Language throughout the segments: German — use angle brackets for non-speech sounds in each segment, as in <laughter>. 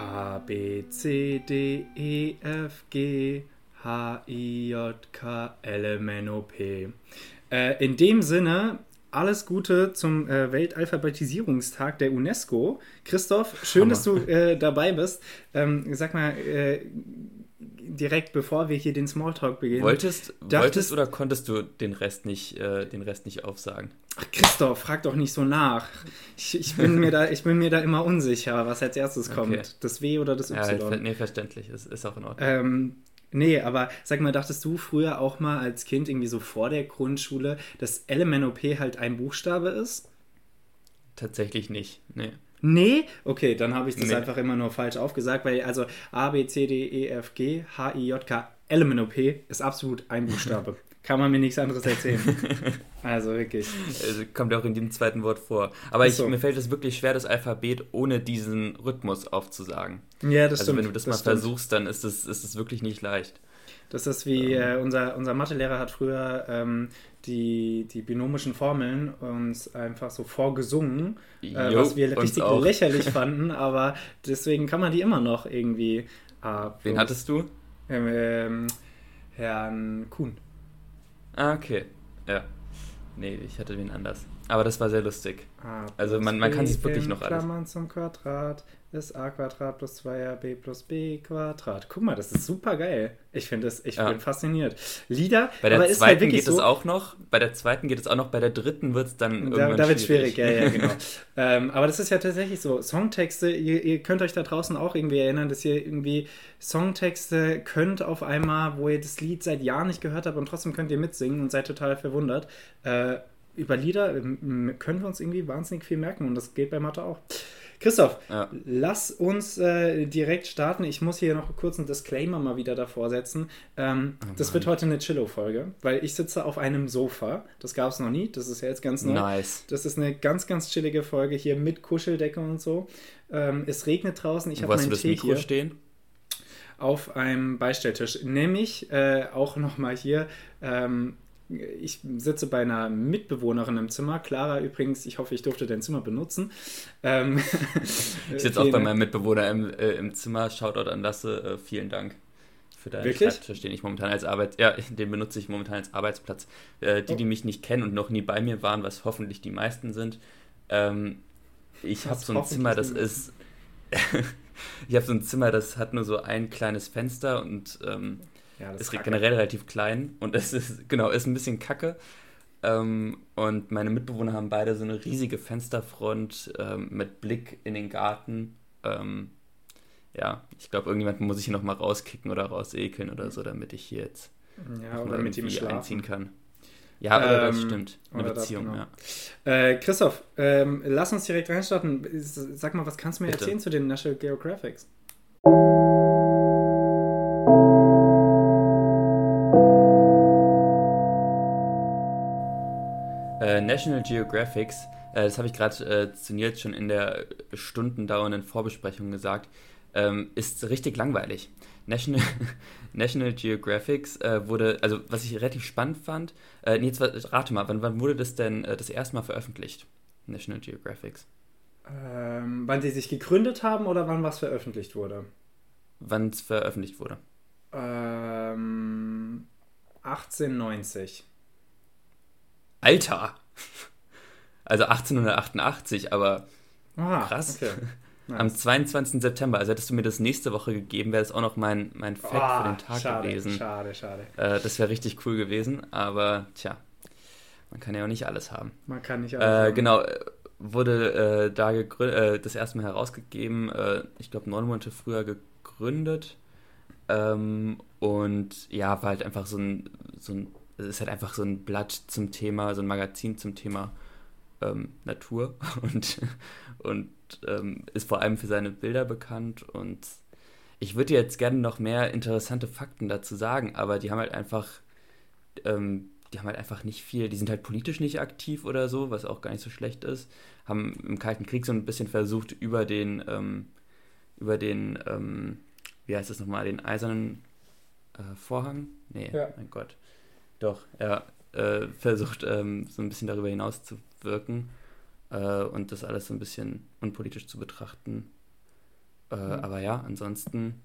A, B, C, D, E, F, G, H, I, J, K, L, M, N, O, P. Äh, in dem Sinne, alles Gute zum äh, Weltalphabetisierungstag der UNESCO. Christoph, schön, Hammer. dass du äh, dabei bist. Ähm, sag mal, äh, direkt bevor wir hier den Smalltalk beginnen. Wolltest, Dachtest- wolltest oder konntest du den Rest nicht, äh, den Rest nicht aufsagen? Ach, Christoph, frag doch nicht so nach. Ich, ich, bin mir da, ich bin mir da immer unsicher, was als erstes kommt. Okay. Das W oder das Ja, Y. ver- nee, verständlich. Das ist auch in Ordnung. Ähm, nee, aber sag mal, dachtest du früher auch mal als Kind irgendwie so vor der Grundschule, dass LMNOP halt ein Buchstabe ist? Tatsächlich nicht. Nee. Nee? Okay, dann habe ich das Nee. einfach immer nur falsch aufgesagt, weil also A, B, C, D, E, F, G, H, I, J, K, LMNOP ist absolut ein Buchstabe. <laughs> Kann man mir nichts anderes erzählen. <laughs> also wirklich. Also kommt ja auch in jedem zweiten Wort vor. Aber ich, so. mir fällt es wirklich schwer, das Alphabet ohne diesen Rhythmus aufzusagen. Ja, das also stimmt. wenn du das, mal stimmt. versuchst, dann ist es ist es wirklich nicht leicht. Das ist wie äh, unser, unser Mathelehrer hat früher ähm, die, die binomischen Formeln uns einfach so vorgesungen, äh, Jo, was wir richtig auch. lächerlich <laughs> fanden, aber deswegen kann man die immer noch irgendwie. Ah, Wen hattest du? Ähm, ähm, Herrn Kuhn. Ah, okay. Ja. Nee, ich hatte wen anders. Aber das war sehr lustig. A Also man- man kann sich wirklich noch alles- Klammern zum Quadrat ist a Quadrat plus 2ab plus b Quadrat. Guck mal, das ist super geil. Ich finde das, ich Ja. bin fasziniert. Lieder, Bei der aber ist zweiten halt geht es so, auch noch, bei der zweiten geht es auch noch, bei der dritten wird es dann Da, irgendwann da wird schwierig, ja, ja, genau. <laughs> ähm, aber das ist ja tatsächlich so. Songtexte, ihr, ihr könnt euch da draußen auch irgendwie erinnern, dass ihr irgendwie Songtexte könnt auf einmal, wo ihr das Lied seit Jahren nicht gehört habt und trotzdem könnt ihr mitsingen und seid total verwundert. Äh, über Lieder können wir uns irgendwie wahnsinnig viel merken und das geht bei Mathe auch. Christoph, Ja. lass uns äh, direkt starten. Ich muss hier noch kurz einen Disclaimer mal wieder davor setzen. Ähm, Oh das wird heute eine Chillo-Folge, weil ich sitze auf einem Sofa. Das gab es noch nie. Das ist ja jetzt ganz neu. Nice. Das ist eine ganz, ganz chillige Folge hier mit Kuscheldecke und so. Ähm, es regnet draußen. Ich habe hast du meinen das Tee Mikro hier stehen? auf einem Beistelltisch. Nämlich äh, auch nochmal hier. Ähm, ich sitze bei einer Mitbewohnerin im Zimmer. Clara übrigens, ich hoffe, ich durfte dein Zimmer benutzen. Ähm, <laughs> Ich sitze auch bei meinem Mitbewohner im, äh, im Zimmer. Shoutout an Lasse. Äh, vielen Dank für deinen Wirklich? Schreibtisch, den ich momentan als Arbeit, ja, <laughs> den benutze ich momentan als Arbeitsplatz. Äh, die, die mich nicht kennen und noch nie bei mir waren, was hoffentlich die meisten sind. Ähm, ich habe so ein Zimmer, das ist. <laughs> ich habe so ein Zimmer, das hat nur so ein kleines Fenster und ähm, Ja, ist kacke. generell relativ klein und es ist, <laughs> genau, ist ein bisschen kacke. Ähm, und meine Mitbewohner haben beide so eine riesige Fensterfront ähm, mit Blick in den Garten. Ähm, ja, ich glaube, irgendjemand muss ich hier nochmal rauskicken oder rausekeln oder so, damit ich hier jetzt Ja, oder mit ihm einziehen kann. Ja, oder das Ähm, stimmt. Eine oder das, Beziehung, genau. ja. Äh, Christoph, ähm, lass uns direkt reinstarten. Sag mal, was kannst du mir Bitte. erzählen zu den National Geographics? Äh, National Geographics, äh, das habe ich gerade äh, zu Nils schon in der stundendauernden Vorbesprechung gesagt, ähm, ist richtig langweilig. National, <laughs> National Geographics äh, wurde, also was ich relativ spannend fand, äh, Nils, rate mal, wann, wann wurde das denn äh, das erste Mal veröffentlicht? National Geographics. Ähm, wann sie sich gegründet haben oder wann was veröffentlicht wurde? Wann es veröffentlicht wurde? Ähm, 1890. Alter! <laughs> Also 1888, aber Ah, Krass. Okay. <laughs> am Nice. 22. September, also hättest du mir das nächste Woche gegeben, wäre das auch noch mein, mein Fact für Ah, den Tag schade, gewesen. schade, schade. Äh, das wäre richtig cool gewesen, aber tja, man kann ja auch nicht alles haben. Man kann nicht Äh, alles genau, äh, wurde äh, da äh, das erste Mal herausgegeben, äh, ich glaube neun Monate früher gegründet. Ähm, und ja, war halt einfach so ein, so ein, es ist halt einfach so ein Blatt zum Thema, so ein Magazin zum Thema ähm, Natur <laughs> und, und ähm, ist vor allem für seine Bilder bekannt und ich würde jetzt gerne noch mehr interessante Fakten dazu sagen, aber die haben halt einfach, ähm, die haben halt einfach nicht viel, die sind halt politisch nicht aktiv oder so, was auch gar nicht so schlecht ist, haben im Kalten Krieg so ein bisschen versucht, über den, ähm, über den, ähm, wie heißt das nochmal, den eisernen äh, Vorhang? Nee, Ja. mein Gott. Doch, ja, äh, versucht ähm, so ein bisschen darüber hinaus zu wirken äh, und das alles so ein bisschen unpolitisch zu betrachten. Äh, mhm. Aber ja, ansonsten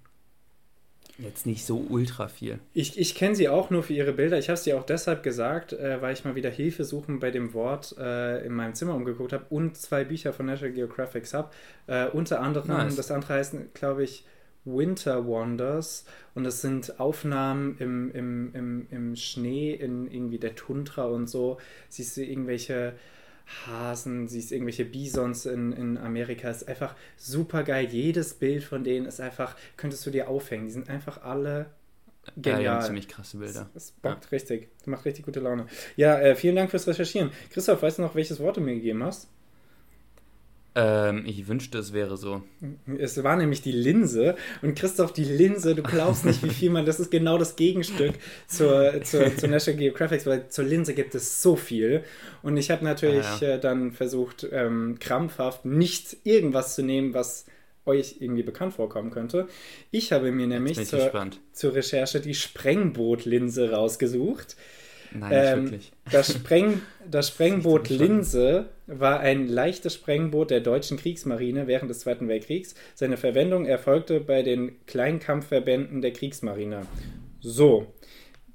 jetzt nicht so ultra viel. Ich, ich kenne sie auch nur für ihre Bilder. Ich habe dir auch deshalb gesagt, äh, weil ich mal wieder Hilfe suchen bei dem Wort äh, in meinem Zimmer umgeguckt habe und zwei Bücher von National Geographic habe. Äh, unter anderem, nice. das andere heißt, glaube ich, Winter Wonders und das sind Aufnahmen im, im, im, im Schnee, in irgendwie der Tundra und so. Siehst du irgendwelche Hasen, siehst irgendwelche Bisons in, in Amerika. Ist einfach super geil. Jedes Bild von denen ist einfach, könntest du dir aufhängen. Die sind einfach alle genial. Ja, ziemlich krasse Bilder. Das, das bockt ja. richtig. Das macht richtig gute Laune. Ja, äh, vielen Dank fürs Recherchieren. Christoph, weißt du noch, welches Wort du mir gegeben hast? Ähm, ich wünschte, es wäre so. Es war nämlich die Linse. Und Christoph, die Linse, du glaubst nicht, wie viel man, das ist genau das Gegenstück zur, zur, zur National Geographic, weil zur Linse gibt es so viel. Und ich habe natürlich ah, ja. äh, dann versucht, ähm, krampfhaft nicht irgendwas zu nehmen, was euch irgendwie bekannt vorkommen könnte. Ich habe mir nämlich zur, zur Recherche die Sprengbootlinse rausgesucht. Nein, ähm, wirklich. Das, Spreng, das <laughs> Sprengboot Linse war ein leichtes Sprengboot der deutschen Kriegsmarine während des Zweiten Weltkriegs. Seine Verwendung erfolgte bei den Kleinkampfverbänden der Kriegsmarine. So,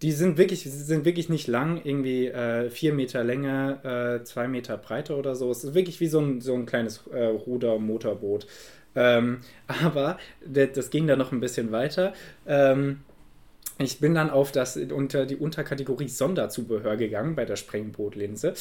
die sind wirklich, sind wirklich nicht lang, irgendwie äh, vier Meter Länge, äh, zwei Meter Breite oder so. Es ist wirklich wie so ein, so ein kleines äh, Ruder-Motorboot. Ähm, <laughs> aber das ging dann noch ein bisschen weiter. Ähm, ich bin dann auf das unter die Unterkategorie Sonderzubehör gegangen bei der Sprengbootlinse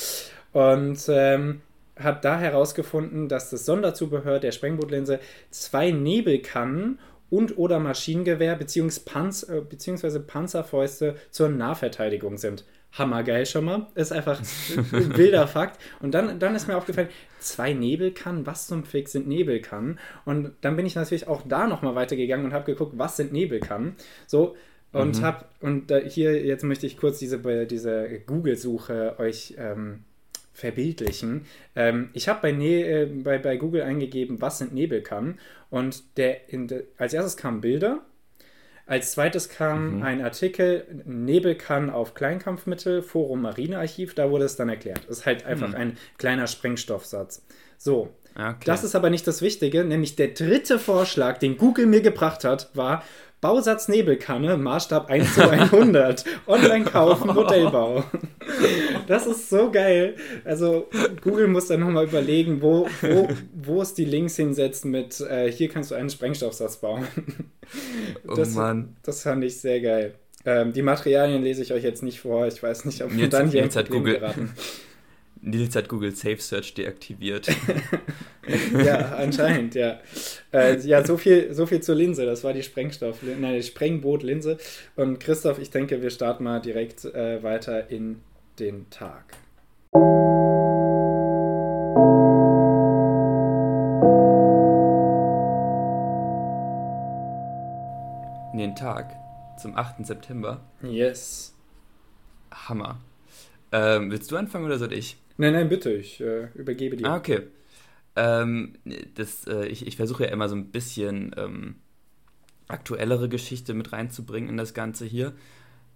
und ähm, habe da herausgefunden, dass das Sonderzubehör der Sprengbootlinse zwei Nebelkannen und oder Maschinengewehr bzw. Panz äh, beziehungsweise Panzerfäuste zur Nahverteidigung sind. Hammergeil schon mal. Ist einfach ein <laughs> wilder Fakt. Und dann, dann ist mir aufgefallen, zwei Nebelkannen, was zum Fix sind Nebelkannen? Und dann bin ich natürlich auch da nochmal weitergegangen und habe geguckt, was sind Nebelkannen? So, und mhm. hab, und hier, jetzt möchte ich kurz diese, diese Google-Suche euch ähm, verbildlichen. Ähm, ich habe bei, ne äh, bei, bei Google eingegeben, was sind Nebelkannen? Und der, de, als erstes kamen Bilder. Als zweites kam mhm. ein Artikel, Nebelkannen auf Kleinkampfmittel, Forum Marinearchiv, da wurde es dann erklärt. Das ist halt einfach mhm. ein kleiner Sprengstoffsatz. So, okay. das ist aber nicht das Wichtige, nämlich der dritte Vorschlag, den Google mir gebracht hat, war Bausatz Nebelkanne, Maßstab 1 zu 100. <laughs> Online kaufen, Modellbau. <laughs> Das ist so geil. Also Google muss dann nochmal überlegen, wo, wo, wo es die Links hinsetzt mit, äh, hier kannst du einen Sprengstoffsatz bauen. Oh das, oh Mann. Das fand ich sehr geil. Ähm, die Materialien lese ich euch jetzt nicht vor. Ich weiß nicht, ob wir dann hier in Problem Google. geraten. <laughs> Nils hat Google Safe Search deaktiviert. <laughs> ja, anscheinend, ja. Äh, ja, so viel, so viel zur Linse. Das war die Sprengstoff, nein, die Sprengboot-Linse. Und Christoph, ich denke, wir starten mal direkt äh, weiter in den Tag. In den Tag zum 8. September. Yes. Hammer. Ähm, willst du anfangen oder soll ich? Nein, nein, bitte, ich äh, übergebe dir. Ah, okay. Ähm, das, äh, ich, ich versuche ja immer so ein bisschen ähm, aktuellere Geschichte mit reinzubringen in das Ganze hier.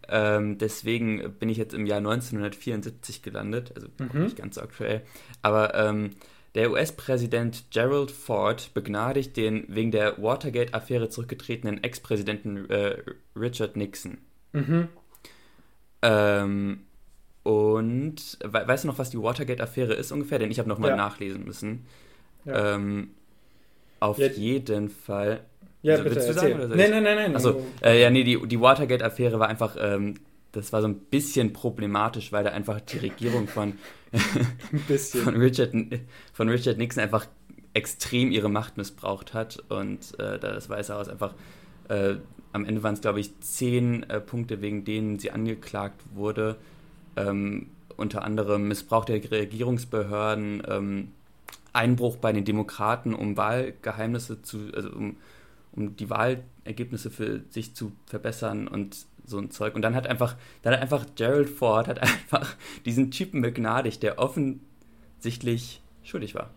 Ähm, deswegen bin ich jetzt im Jahr 1974 gelandet, also mhm. nicht ganz so aktuell. Aber ähm, der US-Präsident Gerald Ford begnadigt den wegen der Watergate-Affäre zurückgetretenen Ex-Präsidenten äh, Richard Nixon. Mhm. Ähm, und we weißt du noch, was die Watergate-Affäre ist ungefähr? Denn ich habe nochmal ja. nachlesen müssen. Ja. Ähm, auf ja. jeden Fall. Ja, also, bitte, willst du sagen? Oder nein, nein, nein, nein. Achso, äh, ja, nee, die, die Watergate-Affäre war einfach, ähm, das war so ein bisschen problematisch, weil da einfach die Regierung von, <laughs> von, Richard, von Richard Nixon einfach extrem ihre Macht missbraucht hat. Und äh, das Weiße Haus einfach, äh, am Ende waren es, glaube ich, zehn äh, Punkte, wegen denen sie angeklagt wurde ähm, unter anderem Missbrauch der Regierungsbehörden, ähm, Einbruch bei den Demokraten, um Wahlgeheimnisse zu, also um, um die Wahlergebnisse für sich zu verbessern und so ein Zeug. Und dann hat einfach, dann hat einfach Gerald Ford hat <laughs> einfach diesen Typen begnadigt, der offensichtlich schuldig war.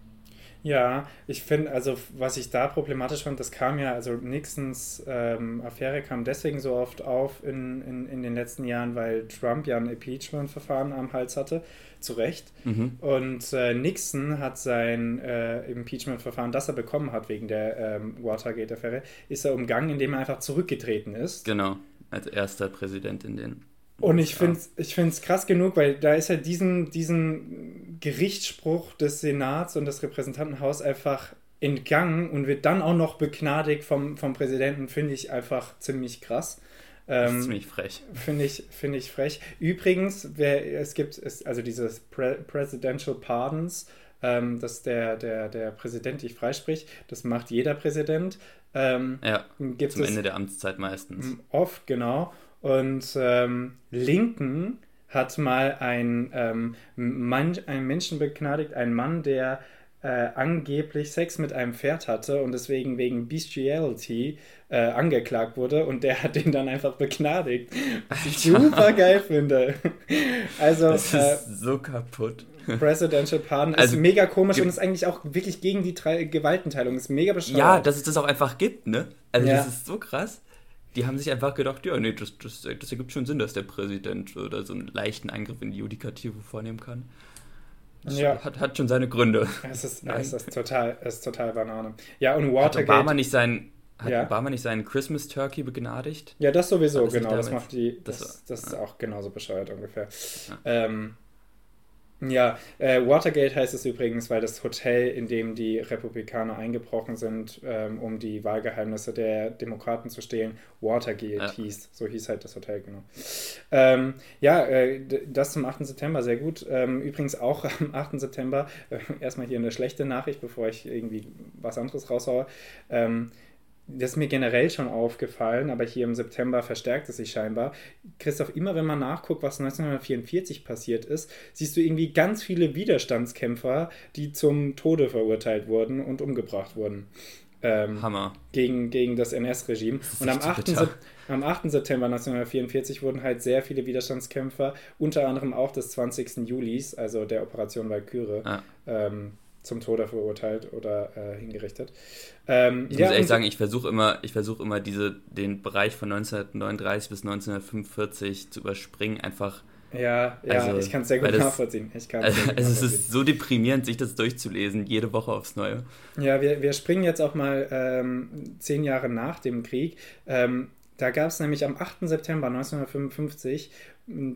Ja, ich finde, also was ich da problematisch fand, das kam ja, also Nixons ähm, Affäre kam deswegen so oft auf in, in, in den letzten Jahren, weil Trump ja ein Impeachment-Verfahren am Hals hatte, zu Recht. Mhm. Und äh, Nixon hat sein äh, Impeachment-Verfahren, das er bekommen hat wegen der ähm, Watergate-Affäre, ist er umgangen, indem er einfach zurückgetreten ist. Genau, als erster Präsident in den und ich finde es ich find's krass genug, weil da ist ja diesen, diesen Gerichtsspruch des Senats und des Repräsentantenhauses einfach entgangen und wird dann auch noch begnadigt vom, vom Präsidenten, finde ich einfach ziemlich krass. ähm, ziemlich frech. Finde ich, find ich frech. Übrigens, wer, es gibt es, also dieses Pre Presidential Pardons, ähm, dass der, der, der Präsident dich freispricht. Das macht jeder Präsident. Ähm, ja, zum Ende der Amtszeit meistens. Oft, genau. Und ähm, Lincoln hat mal ein, ähm, Mann, einen Menschen begnadigt, einen Mann, der äh, angeblich Sex mit einem Pferd hatte und deswegen wegen Bestiality äh, angeklagt wurde und der hat den dann einfach begnadigt. Was ich super geil finde. Also, das ist äh, so kaputt. Presidential Pardon also, ist mega komisch und ist eigentlich auch wirklich gegen die Gewaltenteilung. Ist mega bescheuert. Ja, dass es das auch einfach gibt, ne? Also, ja. das ist so krass die haben sich einfach gedacht, ja, nee, das, das, das ergibt schon Sinn, dass der Präsident oder so einen leichten Eingriff in die Judikative vornehmen kann. Das ja. hat, hat schon seine Gründe. Es ist, es ist, total, es ist total Banane. Ja, und Watergate... Hat Obama nicht sein, hat ja. Obama nicht seinen Christmas Turkey begnadigt? Ja, das sowieso, das genau. Das macht die... Das, das, das ist auch genauso bescheuert ungefähr. Ja. Ähm, ja, äh, Watergate heißt es übrigens, weil das Hotel, in dem die Republikaner eingebrochen sind, ähm, um die Wahlgeheimnisse der Demokraten zu stehlen, Watergate ja. hieß. So hieß halt das Hotel, genau. Ähm, ja, äh, das zum 8. September, sehr gut. Ähm, übrigens auch am 8. September, äh, erstmal hier eine schlechte Nachricht, bevor ich irgendwie was anderes raushaue. Ähm, das ist mir generell schon aufgefallen, aber hier im September verstärkt es sich scheinbar. Christoph, immer wenn man nachguckt, was 1944 passiert ist, siehst du irgendwie ganz viele Widerstandskämpfer, die zum Tode verurteilt wurden und umgebracht wurden. Ähm, Hammer. Gegen, gegen das NS-Regime. Und am 8. am 8. September 1944 wurden halt sehr viele Widerstandskämpfer, unter anderem auch des 20. Julis, also der Operation Walküre, ah. ähm, zum Tode verurteilt oder äh, hingerichtet. Ähm, ich ja, muss ehrlich sagen, ich versuche immer, ich versuche immer diese, den Bereich von 1939 bis 1945 zu überspringen, einfach. Ja, ja, also, ich kann es sehr gut das, nachvollziehen. Ich also, gut also nachvollziehen. es ist so deprimierend, sich das durchzulesen, jede Woche aufs Neue. Ja, wir, wir springen jetzt auch mal ähm, zehn Jahre nach dem Krieg. Ähm, da gab es nämlich am 8. September 1955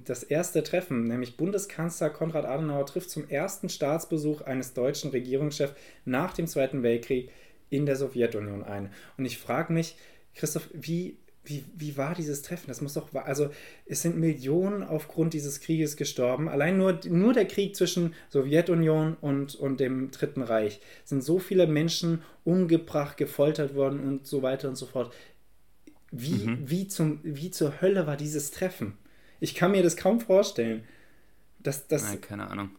das erste Treffen, nämlich Bundeskanzler Konrad Adenauer trifft zum ersten Staatsbesuch eines deutschen Regierungschefs nach dem Zweiten Weltkrieg in der Sowjetunion ein. Und ich frage mich, Christoph, wie, wie, wie war dieses Treffen? Das muss doch, also es sind Millionen aufgrund dieses Krieges gestorben. Allein nur, nur der Krieg zwischen Sowjetunion und, und dem Dritten Reich sind so viele Menschen umgebracht, gefoltert worden und so weiter und so fort. Wie, mhm. wie, zum, wie zur Hölle war dieses Treffen? Ich kann mir das kaum vorstellen. Das, das, Nein, keine Ahnung.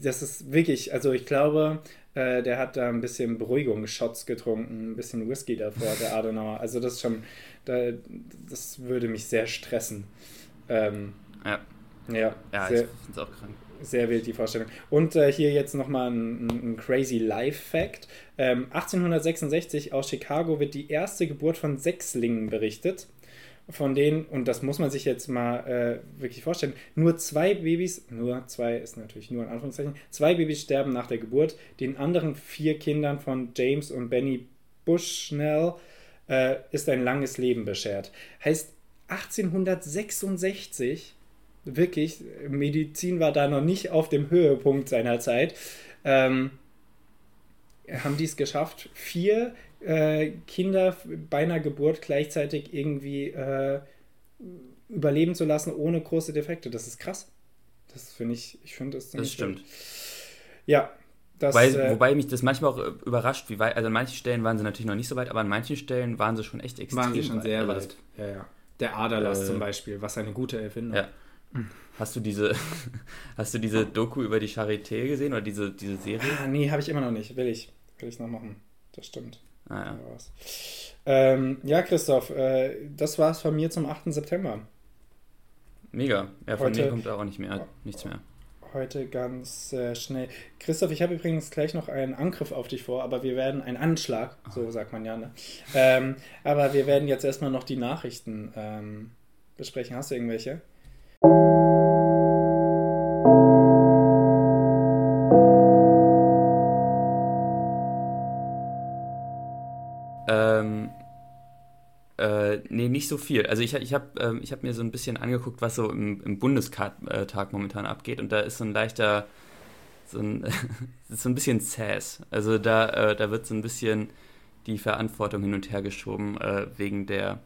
Das ist wirklich, also ich glaube, äh, der hat da ein bisschen Beruhigungsshots getrunken, ein bisschen Whisky davor, der <laughs> Adenauer. Also das schon, da, das würde mich sehr stressen. Ähm, ja. Ja, ja sehr, ich finde es auch krank. Sehr wild die Vorstellung. Und äh, hier jetzt nochmal ein, ein crazy Life-Fact. Ähm, 1866 aus Chicago wird die erste Geburt von Sechslingen berichtet von denen, und das muss man sich jetzt mal äh, wirklich vorstellen, nur zwei Babys, nur zwei ist natürlich nur in Anführungszeichen, zwei Babys sterben nach der Geburt. Den anderen vier Kindern von James und Benny Bushnell äh, ist ein langes Leben beschert. Heißt, 1866, wirklich, Medizin war da noch nicht auf dem Höhepunkt seiner Zeit, ähm, haben die es geschafft, vier äh, Kinder bei einer Geburt gleichzeitig irgendwie äh, überleben zu lassen ohne große Defekte. Das ist krass. Das finde ich, ich finde das Das stimmt. Ja. Das, wobei, äh, wobei, mich das manchmal auch überrascht, wie weit, also an manchen Stellen waren sie natürlich noch nicht so weit, aber an manchen Stellen waren sie schon echt extrem Waren sie schon weit. sehr also weit. Ja, ja. Der Aderlass äh, zum Beispiel, was eine gute Erfindung. Ja. Hast du diese, <laughs> hast du diese Doku über die Charité gesehen oder diese, diese Serie? Ah, nee, habe ich immer noch nicht. Will ich. Will ich noch machen. Das stimmt. Ah, ja. Ähm, ja, Christoph, äh, das war's von mir zum 8. September. Mega. Ja, von Heute, mir kommt auch nicht mehr, nichts mehr. heute ganz äh, schnell. Christoph, ich habe übrigens gleich noch einen Angriff auf dich vor, aber wir werden, einen Anschlag, so sagt man ja, ne? Ähm, aber wir werden jetzt erstmal noch die Nachrichten ähm, besprechen. Hast du irgendwelche? Ähm, äh, nee, nicht so viel. Also ich, ich habe ähm, hab mir so ein bisschen angeguckt, was so im, im Bundestag momentan abgeht und da ist so ein leichter, so ein, <laughs> so ein bisschen Sass. Also da, äh, da wird so ein bisschen die Verantwortung hin und her geschoben äh, wegen der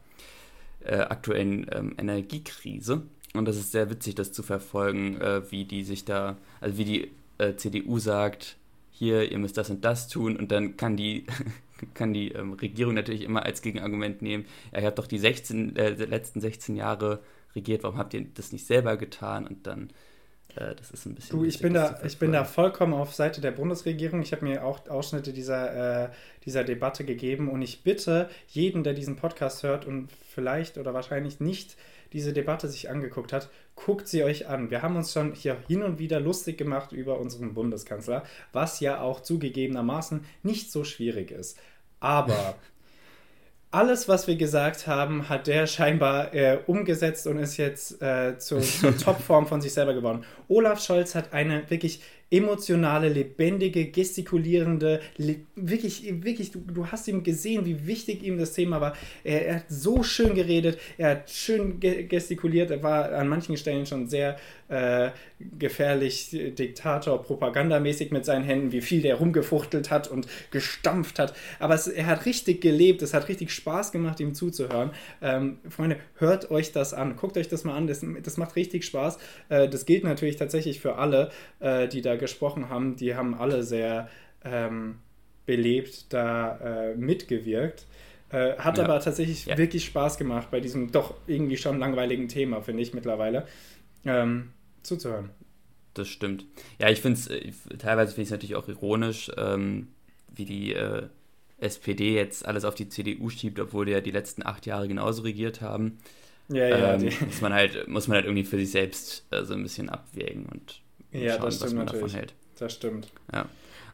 äh, aktuellen ähm, Energiekrise. Und das ist sehr witzig, das zu verfolgen, äh, wie die sich da, also wie die äh, CDU sagt, hier, ihr müsst das und das tun und dann kann die <laughs> kann die ähm, Regierung natürlich immer als Gegenargument nehmen, ja, ihr habt doch die 16, äh, letzten 16 Jahre regiert, warum habt ihr das nicht selber getan? Und dann, äh, das ist ein bisschen. Du, ich bin, da, ich bin da vollkommen auf Seite der Bundesregierung. Ich habe mir auch Ausschnitte dieser, äh, dieser Debatte gegeben und ich bitte jeden, der diesen Podcast hört und vielleicht oder wahrscheinlich nicht diese Debatte sich angeguckt hat, guckt sie euch an. Wir haben uns schon hier hin und wieder lustig gemacht über unseren Bundeskanzler, was ja auch zugegebenermaßen nicht so schwierig ist. Aber <laughs> alles, was wir gesagt haben, hat der scheinbar äh, umgesetzt und ist jetzt äh, zur, zur <laughs> Topform von sich selber geworden. Olaf Scholz hat eine wirklich emotionale, lebendige, gestikulierende, le wirklich, wirklich, du, du hast ihm gesehen, wie wichtig ihm das Thema war. Er, er hat so schön geredet, er hat schön ge gestikuliert, er war an manchen Stellen schon sehr äh, gefährlich Diktator, propagandamäßig mit seinen Händen, wie viel der rumgefuchtelt hat und gestampft hat. Aber es, er hat richtig gelebt, es hat richtig Spaß gemacht, ihm zuzuhören. Ähm, Freunde, hört euch das an, guckt euch das mal an, das, das macht richtig Spaß. Äh, das gilt natürlich tatsächlich für alle, äh, die da gesprochen haben, die haben alle sehr ähm, belebt da äh, mitgewirkt. Äh, hat ja. aber tatsächlich ja. wirklich Spaß gemacht bei diesem doch irgendwie schon langweiligen Thema, finde ich mittlerweile, ähm, zuzuhören. Das stimmt. Ja, ich finde es, äh, teilweise finde ich es natürlich auch ironisch, ähm, wie die äh, SPD jetzt alles auf die CDU schiebt, obwohl die ja die letzten acht Jahre genauso regiert haben. Ja, ja. Ähm, muss, man halt, muss man halt irgendwie für sich selbst äh, so ein bisschen abwägen und ja, schauen, was man natürlich. davon hält. Das stimmt. Ja.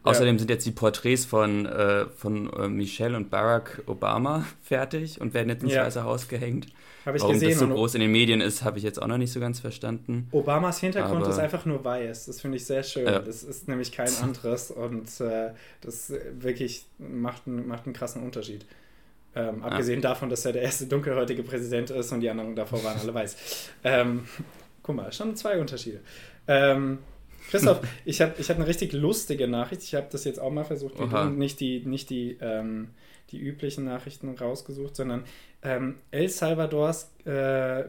Außerdem ja. sind jetzt die Porträts von, äh, von äh, Michelle und Barack Obama <laughs> fertig und werden jetzt ins ja. Weiße Haus gehängt. Habe ich Warum gesehen. das so groß in den Medien ist, habe ich jetzt auch noch nicht so ganz verstanden. Obamas Hintergrund Aber, ist einfach nur weiß. Das finde ich sehr schön. Ja. Das ist nämlich kein <laughs> anderes und äh, das wirklich macht, macht einen krassen Unterschied. Ähm, abgesehen davon, dass er der erste dunkelhäutige Präsident ist und die anderen davor waren alle weiß. <laughs> Ähm, guck mal, schon zwei Unterschiede. Ähm, Christoph, <laughs> ich habe ich hab eine richtig lustige Nachricht. Ich habe das jetzt auch mal versucht, nicht die, nicht die, ähm, die üblichen Nachrichten rausgesucht, sondern ähm, El Salvadors äh,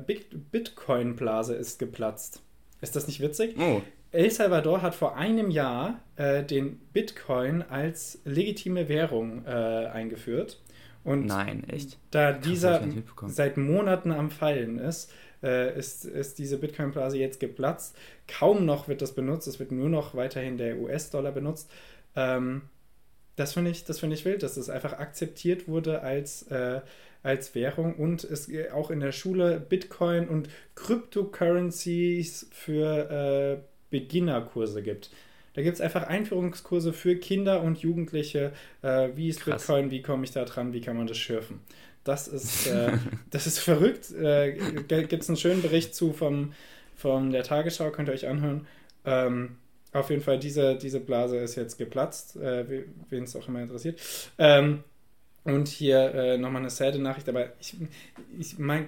Bitcoin-Blase ist geplatzt. Ist das nicht witzig? Oh. El Salvador hat vor einem Jahr äh, den Bitcoin als legitime Währung äh, eingeführt. Und Nein, echt? Da dieser seit Monaten am Fallen ist, äh, ist, ist diese Bitcoin-Blase jetzt geplatzt. Kaum noch wird das benutzt, es wird nur noch weiterhin der US-Dollar benutzt. Ähm, das finde ich, find ich wild, dass das einfach akzeptiert wurde als, äh, als Währung und es auch in der Schule Bitcoin und Cryptocurrencies für äh, Beginnerkurse gibt. Da gibt es einfach Einführungskurse für Kinder und Jugendliche. Äh, wie ist Krass. Bitcoin? Wie komme ich da dran? Wie kann man das schürfen? Das ist, <laughs> äh, das ist verrückt. Äh, Gibt es einen schönen Bericht zu vom, von der Tagesschau, könnt ihr euch anhören. Ähm, auf jeden Fall, diese, diese Blase ist jetzt geplatzt, äh, wen es auch immer interessiert. Ähm, und hier äh, nochmal eine sad Nachricht, aber ich, ich meine,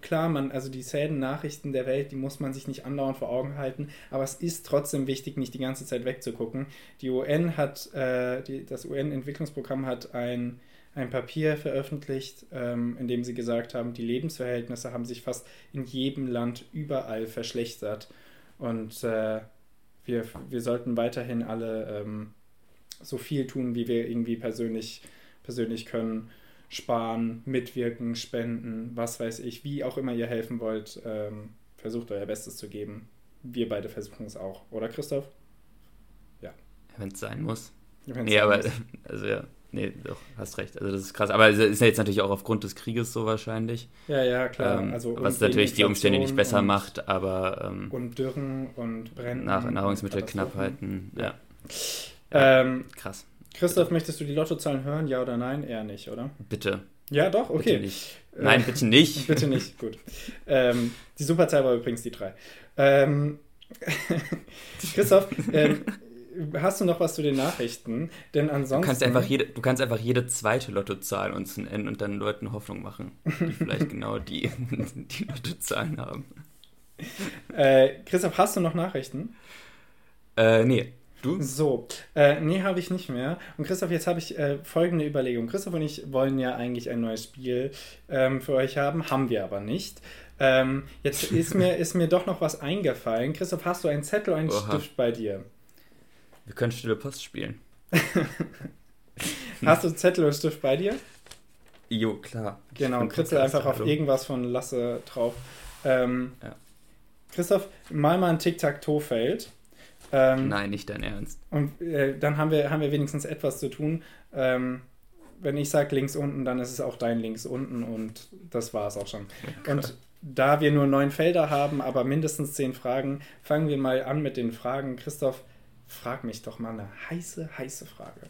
klar, man, also die sad Nachrichten der Welt, die muss man sich nicht andauernd vor Augen halten, aber es ist trotzdem wichtig, nicht die ganze Zeit wegzugucken. Die UN hat, äh, die, das UN-Entwicklungsprogramm hat ein ein Papier veröffentlicht, ähm, in dem sie gesagt haben, die Lebensverhältnisse haben sich fast in jedem Land überall verschlechtert. Und äh, wir, wir sollten weiterhin alle ähm, so viel tun, wie wir irgendwie persönlich, persönlich können. Sparen, mitwirken, spenden, was weiß ich, wie auch immer ihr helfen wollt. Ähm, versucht euer Bestes zu geben. Wir beide versuchen es auch, oder Christoph? Ja. Wenn es sein muss. Wenn's nee, aber, muss. <laughs> also ja nee, doch, hast recht. Also das ist krass. Aber es ist ja jetzt natürlich auch aufgrund des Krieges so wahrscheinlich. Ja, ja, klar. Ähm, also was und natürlich wegen die Umstände nicht besser Inflation macht, aber ähm, Und, und Dürren und Brennen. nach und Nahrungsmittelknappheiten, ja. Ähm, Krass. Christoph, möchtest du die Lottozahlen hören? Ja oder nein? Eher nicht, oder? Bitte. Ja, doch, Bitte okay. nicht. Äh, Nein, bitte nicht. <laughs> Bitte nicht, gut. Ähm, die Superzahl war übrigens die 3. Ähm, <laughs> Christoph, ähm, hast du noch was zu den Nachrichten? Denn ansonsten. Du kannst, einfach jede, du kannst einfach jede zweite Lottozahl uns nennen und dann Leuten Hoffnung machen, die <laughs> vielleicht genau die, <laughs> die Lottozahlen haben. Äh, Christoph, hast du noch Nachrichten? Äh, nee. Du? So, äh, nee, habe ich nicht mehr. Und Christoph, jetzt habe ich äh, folgende Überlegung. Christoph und ich wollen ja eigentlich ein neues Spiel ähm, für euch haben, haben wir aber nicht. Ähm, jetzt ist <laughs> mir, ist mir doch noch was eingefallen. Christoph, hast du einen Zettel einen Oha. Stift bei dir? Wir können Stille Post spielen. <laughs> Hast du Zettel und Stift bei dir? Jo, klar. Genau, kritzel einfach auf irgendwas von Lasse drauf. Ähm, Ja. Christoph, mal mal ein Tic-Tac-Toe-Feld. Ähm, Nein, nicht dein Ernst. Und äh, dann haben wir, haben wir wenigstens etwas zu tun. Ähm, wenn ich sage links unten, dann ist es auch dein links unten und das war es auch schon. Und da wir nur neun Felder haben, aber mindestens zehn Fragen, fangen wir mal an mit den Fragen. Christoph, frag mich doch mal eine heiße, heiße Frage.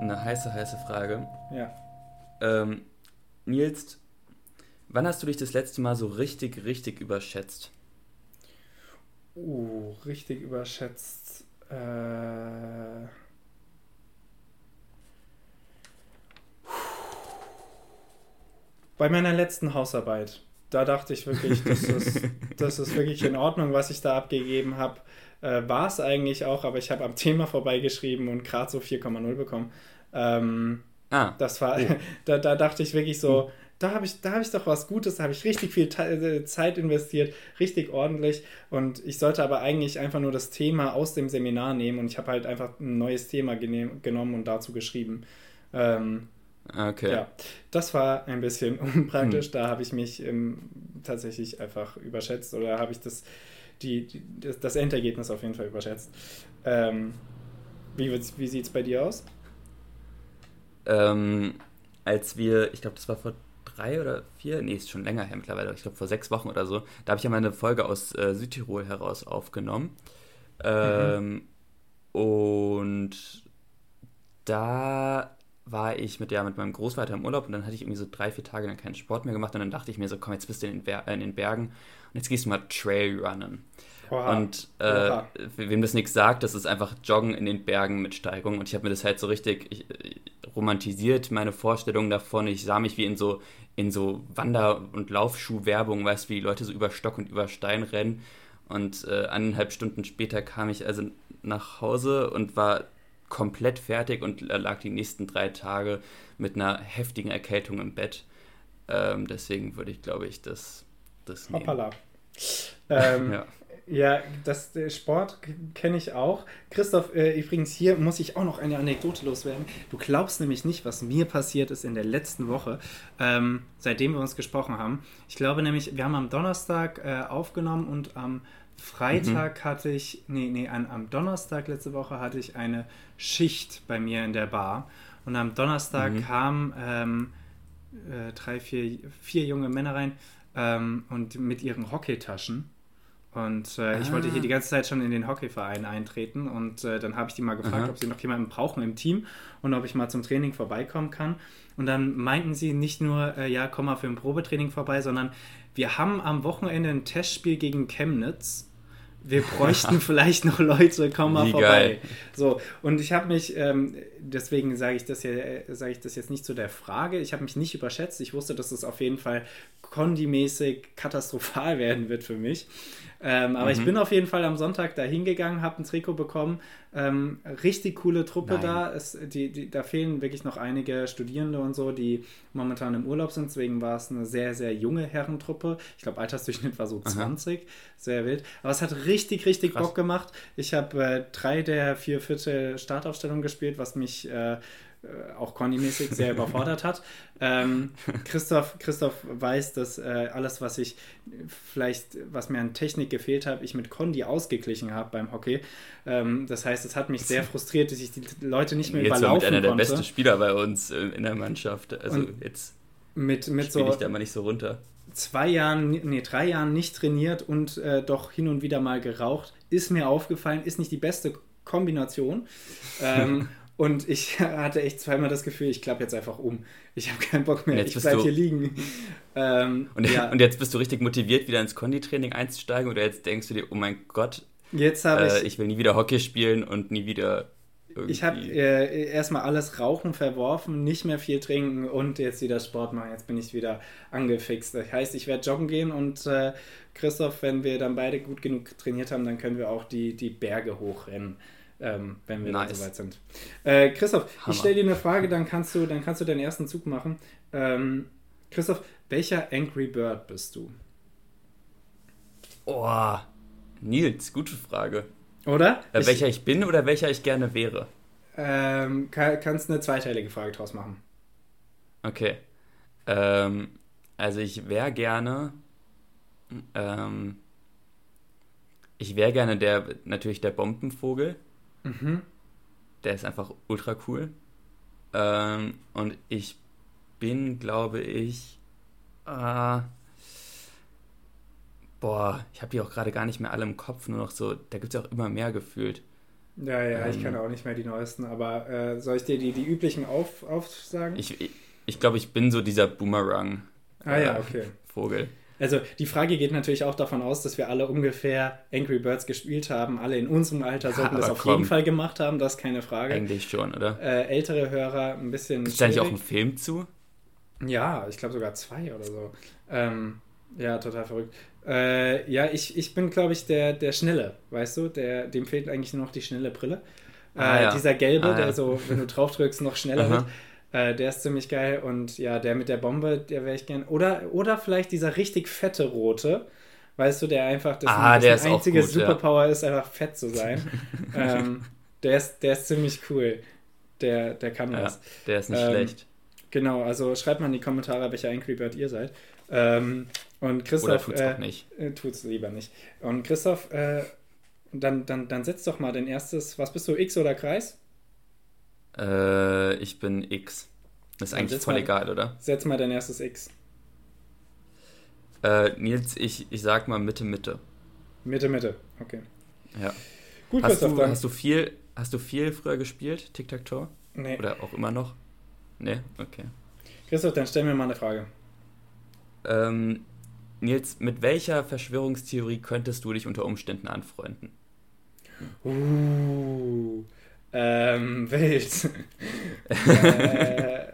Eine heiße, heiße Frage. Ja. Ähm, Nils, wann hast du dich das letzte Mal so richtig, richtig überschätzt? Uh, richtig überschätzt. Äh... Bei meiner letzten Hausarbeit, da dachte ich wirklich, das <laughs> ist, das ist wirklich in Ordnung, was ich da abgegeben habe. Äh, War es eigentlich auch, aber ich habe am Thema vorbeigeschrieben und gerade so 4,0 bekommen. Ähm, Ah, das war, Oh. <laughs> da, da dachte ich wirklich so, da habe ich, da hab ich doch was Gutes, da habe ich richtig viel äh, Zeit investiert, richtig ordentlich. Und ich sollte aber eigentlich einfach nur das Thema aus dem Seminar nehmen und ich habe halt einfach ein neues Thema genommen und dazu geschrieben. Ähm, okay. ja, das war ein bisschen <laughs> unpraktisch. Da habe ich mich ähm, tatsächlich einfach überschätzt oder habe ich das, die, die, das, Endergebnis auf jeden Fall überschätzt. Ähm, wie wie sieht es bei dir aus? Ähm, als wir, ich glaube, das war vor drei oder vier, nee, ist schon länger her mittlerweile, ich glaube vor sechs Wochen oder so, da habe ich ja mal eine Folge aus äh, Südtirol heraus aufgenommen. Ähm, Und da war ich mit, ja, mit meinem Großvater im Urlaub und dann hatte ich irgendwie so drei, vier Tage lang keinen Sport mehr gemacht und dann dachte ich mir so, komm, jetzt bist du in den, Ber äh, in den Bergen und jetzt gehst du mal Trailrunnen. Oha. Und äh, Oha. wem das nichts sagt, das ist einfach Joggen in den Bergen mit Steigung. Und ich habe mir das halt so richtig ich, ich, romantisiert, meine Vorstellung davon. Ich sah mich wie in so, in so Wander- und Laufschuhwerbung, weißt du, wie die Leute so über Stock und über Stein rennen. Und äh, eineinhalb Stunden später kam ich also nach Hause und war komplett fertig und lag die nächsten drei Tage mit einer heftigen Erkältung im Bett. Ähm, deswegen würde ich, glaube ich, das, das nehmen. Hoppala. <laughs> Ähm, Ja. Ja, das der Sport kenne ich auch. Christoph, äh, übrigens hier muss ich auch noch eine Anekdote loswerden. Du glaubst nämlich nicht, was mir passiert ist in der letzten Woche, ähm, seitdem wir uns gesprochen haben. Ich glaube nämlich, wir haben am Donnerstag äh, aufgenommen und am Freitag hatte ich, nee, nee, an, am Donnerstag letzte Woche hatte ich eine Schicht bei mir in der Bar. Und am Donnerstag Mhm. kamen ähm, äh, drei, vier, vier junge Männer rein ähm, und mit ihren Hockeytaschen. Und äh, ich wollte Ah. hier die ganze Zeit schon in den Hockeyverein eintreten und äh, dann habe ich die mal gefragt, Aha. ob sie noch jemanden brauchen im Team und ob ich mal zum Training vorbeikommen kann. Und dann meinten sie nicht nur, äh, ja, komm mal für ein Probetraining vorbei, sondern wir haben am Wochenende ein Testspiel gegen Chemnitz. Wir bräuchten <laughs> vielleicht noch Leute, komm mal Wie vorbei. geil. So, und ich habe mich, ähm, deswegen sage ich, das sage ich das jetzt nicht zu der Frage, ich habe mich nicht überschätzt. Ich wusste, dass es auf jeden Fall kondimäßig katastrophal <laughs> werden wird für mich. Ähm, aber ich bin auf jeden Fall am Sonntag da hingegangen, habe ein Trikot bekommen. Ähm, richtig coole Truppe Nein. da. Es, die, die, da fehlen wirklich noch einige Studierende und so, die momentan im Urlaub sind. Deswegen war es eine sehr, sehr junge Herrentruppe. Ich glaube, Altersdurchschnitt war so 20. Sehr wild. Aber es hat richtig, richtig Krass. Bock gemacht. Ich habe äh, drei der vier Viertel Startaufstellung gespielt, was mich äh, äh, auch Conny-mäßig sehr überfordert hat. Ähm, Christoph, Christoph weiß, dass äh, alles, was ich vielleicht, was mir an Technik gefehlt hat, ich mit Condi ausgeglichen habe beim Hockey. Ähm, das heißt, es hat mich sehr frustriert, dass ich die Leute nicht mehr jetzt überlaufen mit einer konnte. der besten Spieler bei uns äh, in der Mannschaft. Also Und jetzt mit, mit so ich da mal nicht so runter. zwei Jahren, nee, drei Jahren nicht trainiert und äh, doch hin und wieder mal geraucht, ist mir aufgefallen, ist nicht die beste Kombination. <laughs> Ähm, und ich <laughs> hatte echt zweimal das Gefühl, ich klappe jetzt einfach um. Ich habe keinen Bock mehr, Jetzt ich bleibe hier liegen. Ähm, Und, ja, und jetzt bist du richtig motiviert, wieder ins Konditraining einzusteigen oder jetzt denkst du dir, oh mein Gott, jetzt habe äh, ich, ich will nie wieder Hockey spielen und nie wieder irgendwie... ich habe äh, erstmal alles Rauchen verworfen, nicht mehr viel trinken und jetzt wieder Sport machen. Jetzt bin ich wieder angefixt. Das heißt, ich werde joggen gehen und äh, Christoph, wenn wir dann beide gut genug trainiert haben, dann können wir auch die, die Berge hochrennen. Ähm, wenn wir dann Nice. soweit sind. Äh, Christoph, Hammer. ich stelle dir eine Frage, dann kannst du, dann kannst du deinen ersten Zug machen. Ähm, Christoph, welcher Angry Bird bist du? Oh, Nils, gute Frage. Oder? Äh, Ich- welcher ich bin oder welcher ich gerne wäre? Ähm, kann, kannst eine zweiteilige Frage draus machen. Okay. Ähm, also ich wäre gerne... Ähm, ich wäre gerne der, natürlich der Bombenvogel. Mhm. Der ist einfach ultra cool. Ähm, und ich bin, glaube ich. Äh, boah, ich habe die auch gerade gar nicht mehr alle im Kopf, nur noch so. Da gibt es auch immer mehr gefühlt. Ja, ja, ich Ähm. kann auch nicht mehr die neuesten, aber äh, soll ich dir die, die üblichen auf, aufsagen? Ich, ich, ich glaube, ich bin so dieser Boomerang. ah ja, äh, okay. Vogel. Also die Frage geht natürlich auch davon aus, dass wir alle ungefähr Angry Birds gespielt haben. Alle in unserem Alter sollten das aber auf komm. jeden Fall gemacht haben, das ist keine Frage. Eigentlich schon, oder? Äh, ältere Hörer ein bisschen. Gibt es da nicht auch einen schwierig. Film zu? Ja, ich glaube sogar zwei oder so. Ähm, ja, total verrückt. Äh, ja, ich, ich bin, glaube ich, der, der Schnelle, weißt du? Der, dem fehlt eigentlich nur noch die schnelle Brille. Äh, Ah, ja. Dieser gelbe, Ah, ja. der so, wenn du drauf drückst, noch schneller wird. Äh, der ist ziemlich geil. Und ja, der mit der Bombe, der wäre ich gern. Oder, oder vielleicht dieser richtig fette rote. Weißt du, der einfach das Ah, der ist einzige gut, ja. Superpower ist, einfach fett zu sein. <laughs> ähm, der, ist, der ist ziemlich cool. Der, der kann Ja, was. der ist nicht Ähm, schlecht. Genau, also schreibt mal in die Kommentare, welcher Angry ihr seid. Ähm, und Oder Christoph, tut's äh, nicht. äh, tut's lieber nicht. Und Christoph, äh, dann, dann, dann setz doch mal dein erstes, was bist du, X oder Kreis? Äh, ich bin X. Das ist Dann eigentlich voll mal- egal, oder? Setz mal dein erstes X. Äh, Nils, ich, ich sag mal Mitte, Mitte. Mitte, Mitte. Okay. Ja. Gut, Hast Christoph, du, dann. hast du viel, hast du viel früher gespielt, Tic-Tac-Toe? nee. Oder auch immer noch? Nee, okay. Christoph, dann stell mir mal eine Frage. Ähm, Nils, mit welcher Verschwörungstheorie könntest du dich unter Umständen anfreunden? Uh, ähm, <laughs> wild. äh,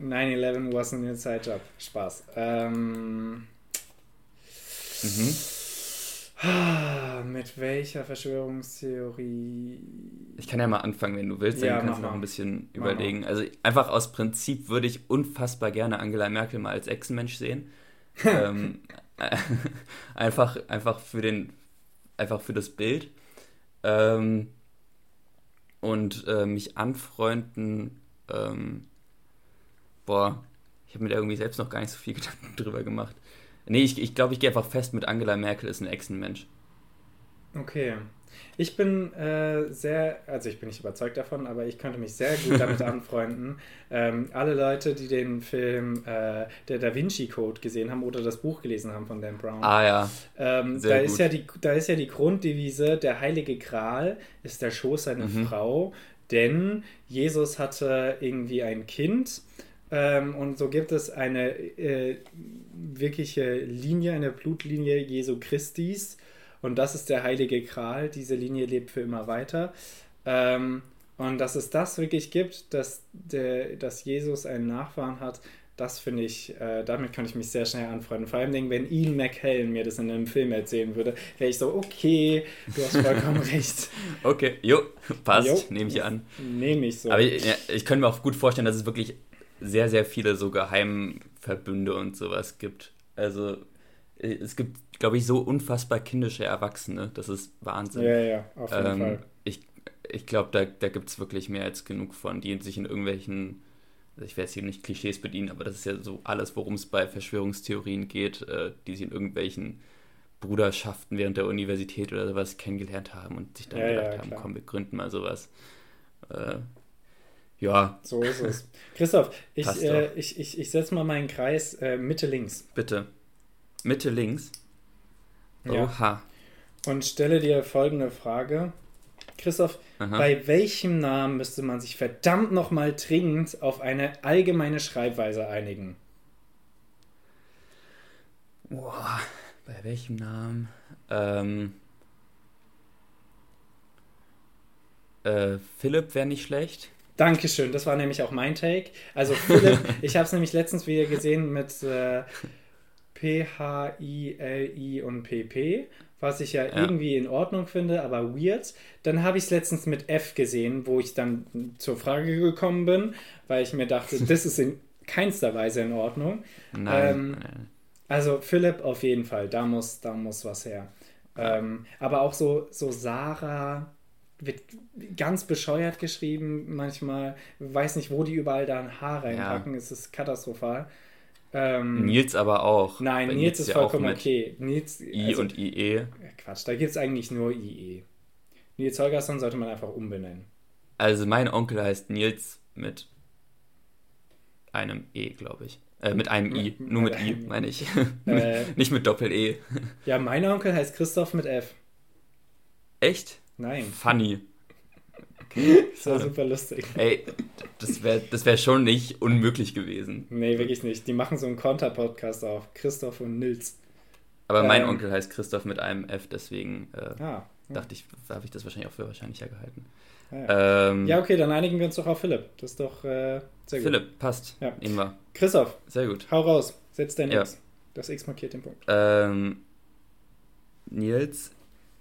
9-11 was an inside job. Spaß. Ähm, Mhm. mit welcher Verschwörungstheorie? Ich kann ja mal anfangen, wenn du willst, dann Ja, kannst du noch mal. ein bisschen Mach mal. überlegen. Also einfach aus Prinzip würde ich unfassbar gerne Angela Merkel mal als Echsenmensch sehen. <laughs> ähm, <laughs> einfach, einfach für den, einfach für das Bild. Ähm, und äh, mich anfreunden, ähm, boah, ich habe mir da irgendwie selbst noch gar nicht so viel <laughs> Gedanken drüber gemacht. Nee, ich, ich glaube, ich gehe einfach fest mit Angela Merkel ist ein Echsenmensch. Okay. Ich bin äh, sehr, also ich bin nicht überzeugt davon, aber ich könnte mich sehr gut damit <laughs> anfreunden. Ähm, alle Leute, die den Film äh, Der Da Vinci Code gesehen haben oder das Buch gelesen haben von Dan Brown, Ah ja, ähm, da, ist gut. ja die, da ist ja die Grunddevise, der heilige Gral ist der Schoß seiner Mhm. Frau, denn Jesus hatte irgendwie ein Kind ähm, und so gibt es eine äh, wirkliche Linie, eine Blutlinie Jesu Christis und das ist der heilige Gral. Diese Linie lebt für immer weiter. Ähm, und dass es das wirklich gibt, dass, der, dass Jesus einen Nachfahren hat, das finde ich, äh, damit kann ich mich sehr schnell anfreunden. Vor allem, wenn Ian McKellen mir das in einem Film erzählen würde, wäre ich so, okay, du hast vollkommen <laughs> recht. okay, jo, passt, nehme ich an. Nehme ich so. Aber ich, ja, ich könnte mir auch gut vorstellen, dass es wirklich sehr, sehr viele so Geheimverbünde und sowas gibt. Also es gibt, glaube ich, so unfassbar kindische Erwachsene. Das ist Wahnsinn. ja, ja, auf jeden ähm, Fall. ich ich glaube, da, da gibt es wirklich mehr als genug von, die sich in irgendwelchen, also ich werde jetzt hier nicht Klischees bedienen, aber das ist ja so alles, worum es bei Verschwörungstheorien geht, äh, die sich in irgendwelchen Bruderschaften während der Universität oder sowas kennengelernt haben und sich dann Ja, gedacht ja, haben, klar. komm, wir gründen mal sowas. Äh, ja, So ist es. Christoph, ich, äh, ich, ich, ich setze mal meinen Kreis äh, Mitte links bitte. Mitte links. Ja. Oha. und stelle dir folgende Frage. Christoph, Aha. bei welchem Namen müsste man sich verdammt nochmal dringend auf eine allgemeine Schreibweise einigen? Boah, bei welchem Namen? Ähm, äh, Philipp wäre nicht schlecht. Dankeschön, das war nämlich auch mein Take. Also Philipp, <laughs> ich habe es nämlich letztens wieder gesehen mit äh, P, H, I, L, I und P, P, was ich ja, Ja. irgendwie in Ordnung finde, aber weird. Dann habe ich es letztens mit F gesehen, wo ich dann zur Frage gekommen bin, weil ich mir dachte, <laughs> das ist in keinster Weise in Ordnung. Nein. Ähm, nein. Also Philipp auf jeden Fall, da muss, da muss was her. Ähm, aber auch so, so Sarah wird ganz bescheuert geschrieben manchmal. Weiß nicht, wo die überall da ein Haar reinpacken. Es ist katastrophal. Ähm, Nils aber auch. nein, Bei Nils ist ja vollkommen okay. Nils, I also, und IE. Quatsch, da gibt es eigentlich nur IE. Nils Holgersson sollte man einfach umbenennen. Also mein Onkel heißt Nils mit einem E, glaube ich. Äh, mit einem I. Nur mit I, meine ich. <laughs> Äh. <laughs> Nicht mit Doppel-E. Ja, mein Onkel heißt Christoph mit F. Echt? Nein, Funny. <laughs> das war super lustig. Ey, das wäre das wär schon nicht unmöglich gewesen. Nee, wirklich nicht. Die machen so einen Konter-Podcast auf. Christoph und Nils. Aber mein Ähm. Onkel heißt Christoph mit einem F, deswegen äh, Ah. dachte ich, habe ich das wahrscheinlich auch für wahrscheinlicher gehalten. Ja. Ähm, Ja, okay, dann einigen wir uns doch auf Philipp. Das ist doch äh, sehr gut. Philipp, passt. Ja. Nehmen wir. Christoph, Sehr gut. hau raus. Setz dein Ja. X. Das X markiert den Punkt. Ähm, Nils,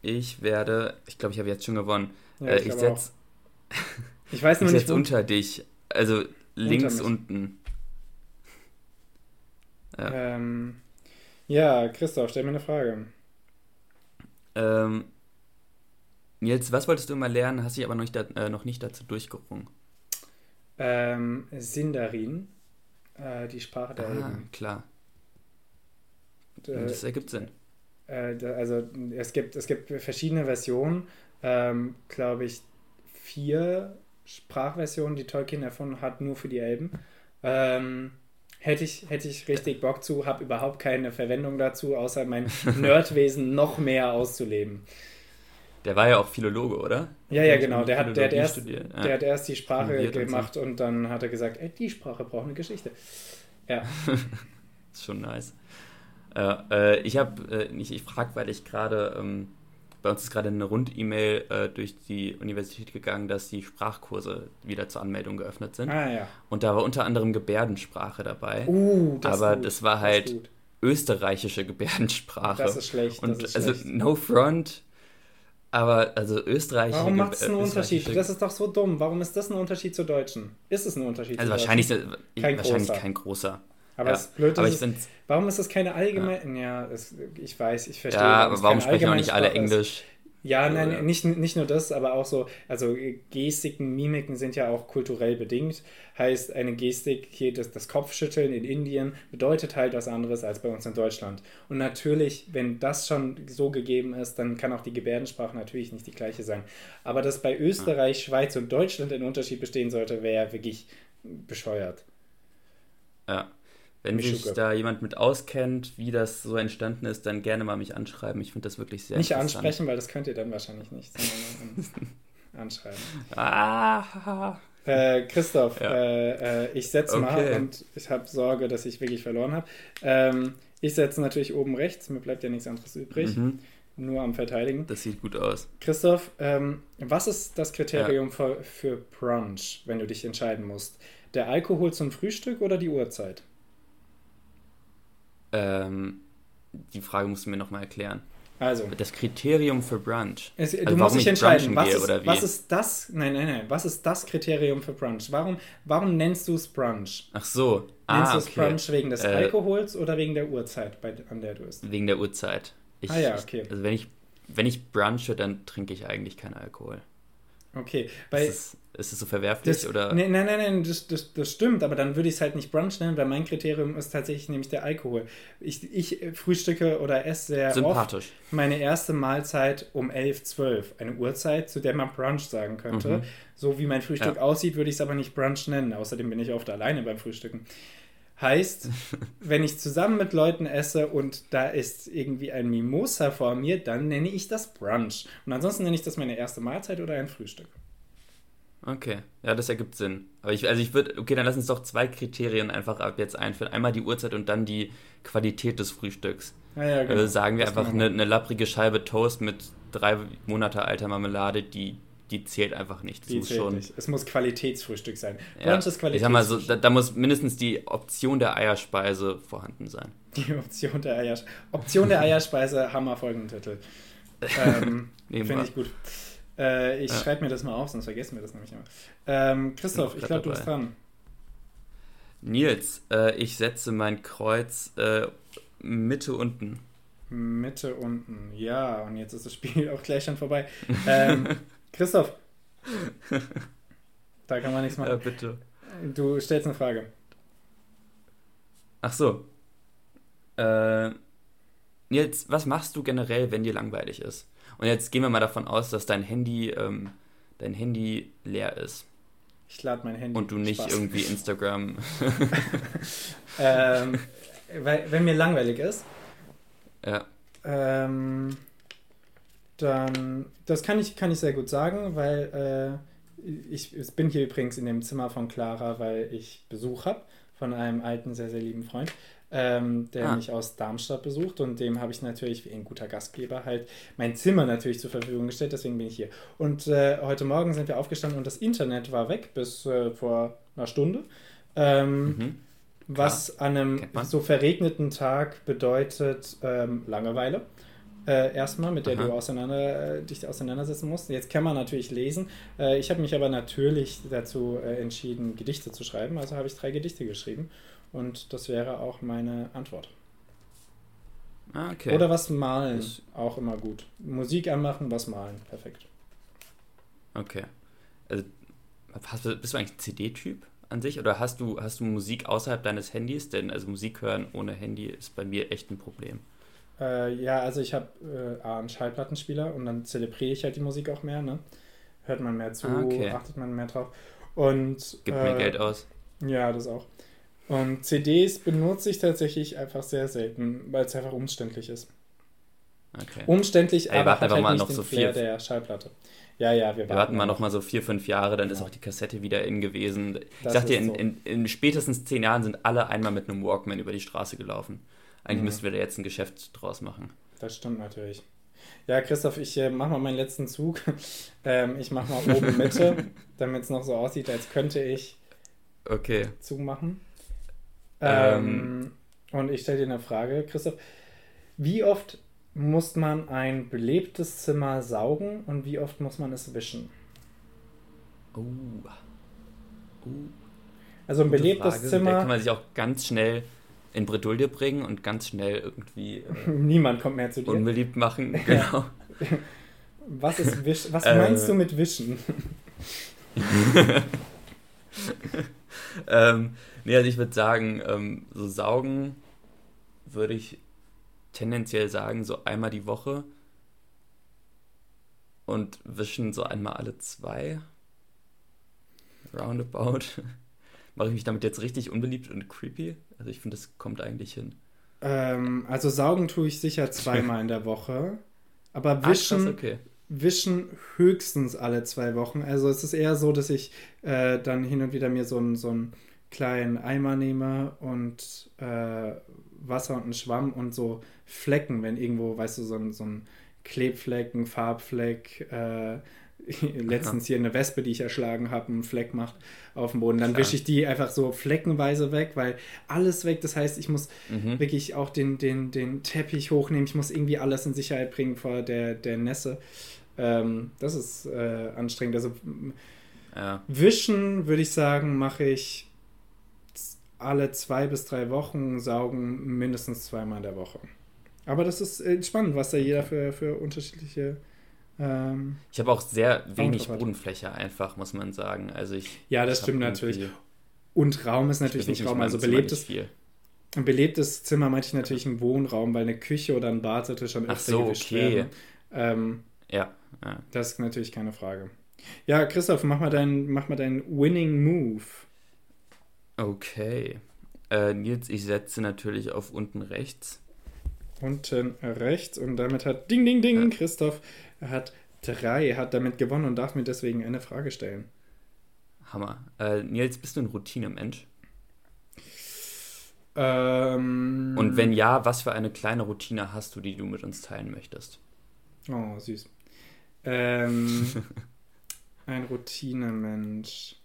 ich werde, ich glaube, ich habe jetzt schon gewonnen. Ja, äh, ich glaube setze. Ich weiß nur nicht, setz wo. unter dich. Also links unten. Ja. Ähm, ja, Christoph, stell mir eine Frage. Ähm, Nils, was wolltest du immer lernen, hast dich aber noch nicht, da, äh, noch nicht dazu durchgerungen? Ähm, Sindarin, äh, die Sprache der Ah, Elben. klar. Äh, Das ergibt Sinn. Äh, also es gibt, es gibt verschiedene Versionen, ähm, glaube ich, vier Sprachversionen, die Tolkien erfunden hat, nur für die Elben. Ähm, hätte ich, hätte ich richtig Bock zu, habe überhaupt keine Verwendung dazu, außer mein <laughs> Nerdwesen noch mehr auszuleben. Der war ja auch Philologe, oder? Ja, ja, genau. Der hat, der, hat erst. Ja. der hat erst die Sprache Promoviert und so. gemacht und dann hat er gesagt, ey, die Sprache braucht eine Geschichte. Ja, <laughs> ist schon nice. Äh, äh, ich habe, äh, ich, ich frage, weil ich gerade, ähm, bei uns ist gerade eine Rund-E-Mail äh, durch die Universität gegangen, dass die Sprachkurse wieder zur Anmeldung geöffnet sind. ah ja. Und da war unter anderem Gebärdensprache dabei. Uh, das Aber gut. das war halt gut. österreichische Gebärdensprache. Das ist schlecht. Und das ist also schlecht. no front, aber also österreichische Warum macht es einen äh, Unterschied? Das ist doch so dumm. Warum ist das ein Unterschied zur Deutschen? Ist es ein Unterschied also wahrscheinlich, kein Kein wahrscheinlich großer. kein großer. Aber ja. es ist blöd, aber finde, warum ist das keine allgemeine... Ja, es, ich weiß, ich verstehe. ja, aber warum sprechen auch nicht alle Sprache ist. Englisch? Ja, So, nein, ja. Nicht, nicht nur das, aber auch so, also Gestiken, Mimiken sind ja auch kulturell bedingt. Heißt, eine Gestik, hier das, das Kopfschütteln in Indien, bedeutet halt was anderes als bei uns in Deutschland. Und natürlich, wenn das schon so gegeben ist, dann kann auch die Gebärdensprache natürlich nicht die gleiche sein. Aber dass bei Österreich, Schweiz und Deutschland ein Unterschied bestehen sollte, wäre ja wirklich bescheuert. Ja. Wenn Mich sich da jemand mit auskennt, wie das so entstanden ist, dann gerne mal mich anschreiben. Ich finde das wirklich sehr nicht ansprechen, weil das könnt ihr dann wahrscheinlich nicht, <laughs> <laughs> anschreiben. Ah, Äh, Christoph, Ja. äh, äh, ich setze mal Okay. und ich habe Sorge, dass ich wirklich verloren habe. Ähm, ich setze natürlich oben rechts, mir bleibt ja nichts anderes übrig, mhm. nur am Verteidigen. Das sieht gut aus. Christoph, ähm, was ist das Kriterium für, für Brunch, wenn du dich entscheiden musst? Der Alkohol zum Frühstück oder die Uhrzeit? Ähm, die Frage musst du mir nochmal erklären. Also, Das Kriterium für Brunch. es, du Also musst warum dich ich entscheiden, was ist, was ist das? Nein, nein, nein. Was ist das Kriterium für Brunch? Warum, warum nennst du es Brunch? Ach so. Nennst Ah, du es okay. Brunch wegen des Äh, Alkohols oder wegen der Uhrzeit, bei, an der du isst? Wegen der Uhrzeit. Ich, Ah ja, ich- okay. Also wenn ich, wenn ich brunche, dann trinke ich eigentlich keinen Alkohol. Okay, weil. Ist es, ist es so verwerflich Das, oder? nee, nein, nein, nein, das, das, das stimmt, aber dann würde ich es halt nicht Brunch nennen, weil mein Kriterium ist tatsächlich nämlich der Alkohol. Ich, ich frühstücke oder esse sehr oft Sympathisch. meine erste Mahlzeit um 11, 12. Eine Uhrzeit, zu der man Brunch sagen könnte. Mhm. So wie mein Frühstück Ja. aussieht, würde ich es aber nicht Brunch nennen. Außerdem bin ich oft alleine beim Frühstücken. Heißt, <laughs> wenn ich zusammen mit Leuten esse und da ist irgendwie ein Mimosa vor mir, dann nenne ich das Brunch. Und ansonsten nenne ich das meine erste Mahlzeit oder ein Frühstück. Okay, ja, das ergibt Sinn. Aber ich, also ich würde, okay, dann lass uns doch zwei Kriterien einfach ab jetzt einführen. Einmal die Uhrzeit und dann die Qualität des Frühstücks. Naja, Also sagen wir Das einfach eine, eine lapprige Scheibe Toast mit drei Monate alter Marmelade, die, die zählt einfach nicht. Das Die muss zählt schon. nicht. Es muss Qualitätsfrühstück sein. Ja, Brunch ist ich sag mal so, Qualitätsfrühstück. da, da muss mindestens die Option der Eierspeise vorhanden sein. Die Option der, Eiers Option der <laughs> Eierspeise, Hammer Folgentitel. Ähm, <laughs> Nehmen Finde ich gut. Äh, ich Ja. schreibe mir das mal auf, sonst vergessen wir das nämlich immer. Ähm, Christoph, ich glaube, du bist dran. Nils, äh, ich setze mein Kreuz äh, Mitte unten. Mitte unten. Ja, und jetzt ist das Spiel <laughs> auch gleich schon vorbei. Ähm, Christoph. <laughs> Da kann man nichts Ja, machen. bitte. Du stellst eine Frage. Ach so. Äh, Nils, was machst du generell, wenn dir langweilig ist? Und jetzt gehen wir mal davon aus, dass dein Handy, ähm, dein Handy leer ist Ich lade mein Handy. und du nicht Spaß. irgendwie <laughs> Instagram. Ähm, weil, wenn mir langweilig ist, ja. Ähm, dann, das kann ich, kann ich sehr gut sagen, weil äh, ich, ich bin hier übrigens in dem Zimmer von Clara, weil ich Besuch habe von einem alten, sehr, sehr lieben Freund, ähm, der Ah. mich aus Darmstadt besucht und dem habe ich natürlich, wie ein guter Gastgeber, halt mein Zimmer natürlich zur Verfügung gestellt, deswegen bin ich hier. Und äh, heute Morgen sind wir aufgestanden und das Internet war weg bis äh, vor einer Stunde. Ähm, Mhm. was an einem so verregneten Tag bedeutet ähm, Langeweile. Äh, erstmal, mit der Aha. du auseinander, äh, dich auseinandersetzen musst. Jetzt kann man natürlich lesen. Äh, ich habe mich aber natürlich dazu äh, entschieden, Gedichte zu schreiben. Also habe ich drei Gedichte geschrieben. Und das wäre auch meine Antwort. Ah, okay. Oder was malen, Das- auch immer gut. Musik anmachen, was malen, perfekt. Okay. Also, hast, bist du eigentlich ein CD-Typ an sich oder hast du, hast du Musik außerhalb deines Handys? Denn also Musik hören ohne Handy ist bei mir echt ein Problem. Äh, ja, also ich habe äh, A, einen Schallplattenspieler und dann zelebriere ich halt die Musik auch mehr. Ne? Hört man mehr zu, Ah, okay. achtet man mehr drauf. Und Gibt äh, mehr Geld aus. Ja, das auch. Und CDs benutze ich tatsächlich einfach sehr selten, weil es einfach umständlich ist. Okay. Umständlich, Ey, aber warten hat einfach halt mal noch so vier- der Schallplatte. Ja, ja, wir Wir warten mal noch mal so vier, fünf Jahre, dann ist Ja. auch die Kassette wieder in gewesen. Ich Das sag dir, ist in, so. in, in spätestens zehn Jahren sind alle einmal mit einem Walkman über die Straße gelaufen. Eigentlich Mhm. müssten wir da jetzt ein Geschäft draus machen. Das stimmt natürlich. Ja, Christoph, ich äh, mache mal meinen letzten Zug. <laughs> ähm, ich mache mal oben <laughs> Mitte, damit es noch so aussieht, als könnte ich Okay. zumachen. Ähm. Ähm, und ich stelle dir eine Frage, Christoph. Wie oft muss man ein belebtes Zimmer saugen und wie oft muss man es wischen? Oh. Uh, Also ein gute belebtes Frage. Da kann Zimmer, man sich auch ganz schnell in Bredouille bringen und ganz schnell irgendwie äh, <laughs> niemand kommt mehr zu dir. unbeliebt machen. Genau. <laughs> Was ist wisch? Was Äh. meinst du mit wischen? <laughs> ähm, nee, also ich würde sagen, ähm, so saugen würde ich tendenziell sagen, so einmal die Woche. Und wischen so einmal alle zwei. Roundabout. Mache ich mich damit jetzt richtig unbeliebt und creepy? Also ich finde, das kommt eigentlich hin. Ähm, also saugen tue ich sicher zweimal in der Woche. Aber Ah, wischen, krass, okay. wischen höchstens alle zwei Wochen. Also es ist eher so, dass ich äh, dann hin und wieder mir so einen so einen kleinen Eimer nehme und äh, Wasser und einen Schwamm und so Flecken, wenn irgendwo, weißt du, so ein, so ein Klebfleck, ein Farbfleck, äh, <laughs> letztens hier eine Wespe, die ich erschlagen habe, einen Fleck macht auf dem Boden. Dann wische ich die einfach so fleckenweise weg, weil alles weg. Das heißt, ich muss Mhm. wirklich auch den, den, den Teppich hochnehmen. Ich muss irgendwie alles in Sicherheit bringen vor der, der Nässe. Ähm, das ist äh, anstrengend. Also Ja. wischen, würde ich sagen, mache ich alle zwei bis drei Wochen, saugen mindestens zweimal in der Woche. Aber das ist äh, spannend, was da jeder für, für unterschiedliche Ähm, ich habe auch sehr wenig. Bodenfläche einfach, muss man sagen. Also ich. Ja, das stimmt natürlich. Und Raum ist natürlich ich nicht Raum. Also belebtes, ein belebtes Zimmer meinte ich natürlich einen Wohnraum, weil eine Küche oder ein Bad sollte schon Ach öfter so, gewischt okay. Ähm, Ja, ja. das ist natürlich keine Frage. Ja, Christoph, mach mal deinen mach mal deinen Winning Move. Okay. Äh, Nils, ich setze natürlich auf unten rechts. Unten rechts und damit hat Ding, Ding, Ding, Ja. Christoph hat drei, hat damit gewonnen und darf mir deswegen eine Frage stellen. Hammer. Äh, Nils, bist du ein Routinemensch? Ähm, Und wenn ja, was für eine kleine Routine hast du, die du mit uns teilen möchtest? Oh, süß. Ähm, <laughs> ein Routinemensch.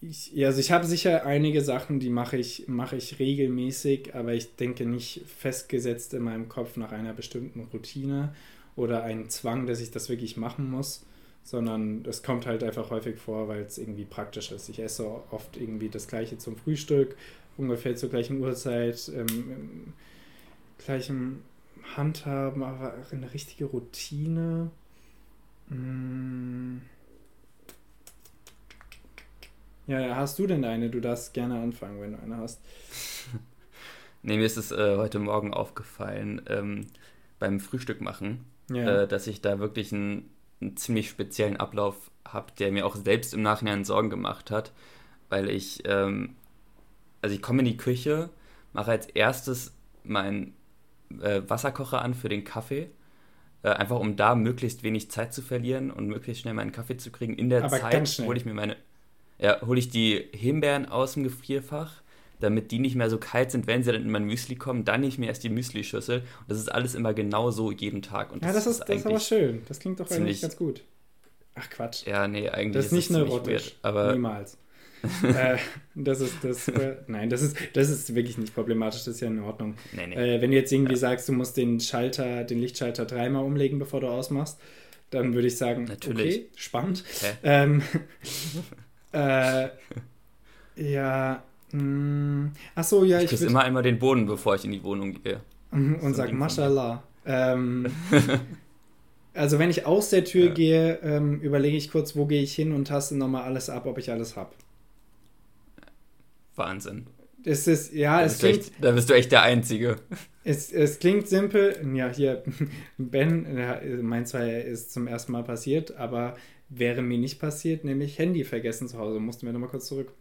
Ich, ja, also ich habe sicher einige Sachen, die mache ich, mache ich regelmäßig, aber ich denke nicht festgesetzt in meinem Kopf nach einer bestimmten Routine oder einen Zwang, dass ich das wirklich machen muss, sondern es kommt halt einfach häufig vor, weil es irgendwie praktisch ist. Ich esse oft irgendwie das gleiche zum Frühstück, ungefähr zur gleichen Uhrzeit, ähm, im gleichen Handhaben, aber eine richtige Routine. Ja, ja, hast du denn eine? Du darfst gerne anfangen, wenn du eine hast. <laughs> Nee, mir ist es äh, heute Morgen aufgefallen, ähm, beim Frühstück machen, Ja. äh, dass ich da wirklich einen, einen ziemlich speziellen Ablauf habe, der mir auch selbst im Nachhinein Sorgen gemacht hat, weil ich, ähm, also ich komme in die Küche, mache als erstes meinen äh, Wasserkocher an für den Kaffee, äh, einfach um da möglichst wenig Zeit zu verlieren und möglichst schnell meinen Kaffee zu kriegen. In der Aber Zeit hole ich mir meine, ja, hole ich die Himbeeren aus dem Gefrierfach, damit die nicht mehr so kalt sind, wenn sie dann in mein Müsli kommen. Dann nehme ich mir erst die Müsli-Schüssel. Und das ist alles immer genau so jeden Tag. Und ja, das ist, das ist aber schön. Das klingt doch eigentlich ganz gut. Ach Quatsch. Ja, nee, eigentlich Das ist nicht ziemlich neurotisch. weird, aber Niemals. <laughs> äh, das ist das. Äh, nein, das ist, das ist wirklich nicht problematisch. Das ist ja in Ordnung. nee, nee. Äh, wenn du jetzt irgendwie Ja. sagst, du musst den Schalter, den Lichtschalter dreimal umlegen, bevor du ausmachst, dann würde ich sagen, Natürlich. okay, spannend. Ähm, <laughs> äh, ja, mh, ach so, ja, ich ich küsse immer einmal den Boden, bevor ich in die Wohnung gehe. Mhm, so und sag. Mashallah. Ähm, <laughs> also wenn ich aus der Tür Ja. gehe, ähm, überlege ich kurz, wo gehe ich hin und taste nochmal alles ab, ob ich alles habe. Wahnsinn. Es ist, ja, Da es bist, du klingt, echt, da bist du echt der Einzige. es, es klingt simpel. Ja, hier, <laughs> Ben, ja, mein zwar ist zum ersten Mal passiert, aber wäre mir nicht passiert, nämlich Handy vergessen zu Hause. Mussten wir nochmal kurz zurück.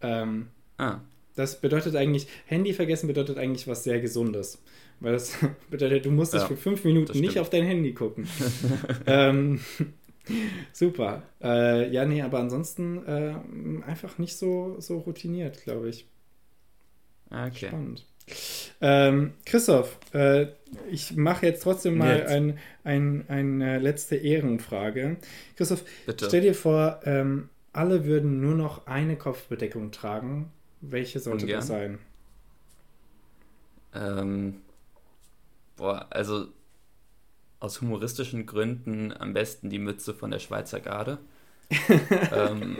Ähm, Ah, Das bedeutet eigentlich, Handy vergessen bedeutet eigentlich was sehr Gesundes. Weil das <laughs> bedeutet, du musstest Ja, für fünf Minuten nicht auf dein Handy gucken. <laughs> ähm, <laughs> super. Äh, ja, nee, aber ansonsten äh, einfach nicht so, so routiniert, glaube ich. Okay. Spannend. Ähm, Christoph, äh, ich mache jetzt trotzdem mal Jetzt. ein, ein, eine letzte Ehrenfrage. Christoph, Bitte. stell dir vor, ähm, alle würden nur noch eine Kopfbedeckung tragen. Welche sollte Ungern. das sein? Ähm, boah, also aus humoristischen Gründen am besten die Mütze von der Schweizer Garde. <laughs> ähm,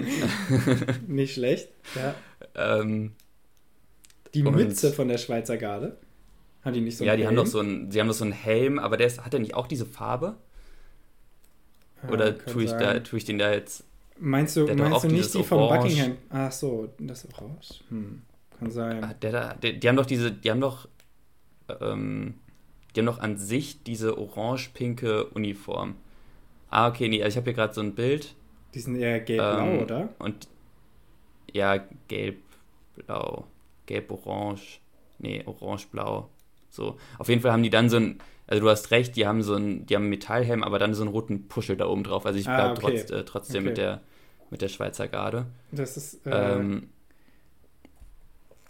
<laughs> Nicht schlecht. Ja. ähm, Die Mütze von der Schweizer Garde. Haben die nicht so ja, einen die haben Helm? doch so einen, die haben doch so einen Helm, aber der ist, hat er nicht auch diese Farbe? Ah, Oder tue ich, da, tue ich den da jetzt Meinst du, meinst du nicht die von Orange. Buckingham? Ach so, das Orange. Hm, kann sein. Ah, Der da, der, die haben doch diese, die haben doch, ähm, die haben doch an sich diese orange-pinke Uniform. Ah, okay, nee, also ich habe hier gerade so ein Bild. Die sind eher gelb-blau, ähm, oder? Und ja, gelb-blau, gelb-orange, nee, orange-blau. So. Auf jeden Fall haben die dann so ein, also du hast recht, die haben so ein, die haben einen Metallhelm, aber dann so einen roten Puschel da oben drauf. Also ich Ah, bleib okay. trotz, äh, trotzdem Okay. mit der mit der Schweizer Garde. Das ist, äh, ähm,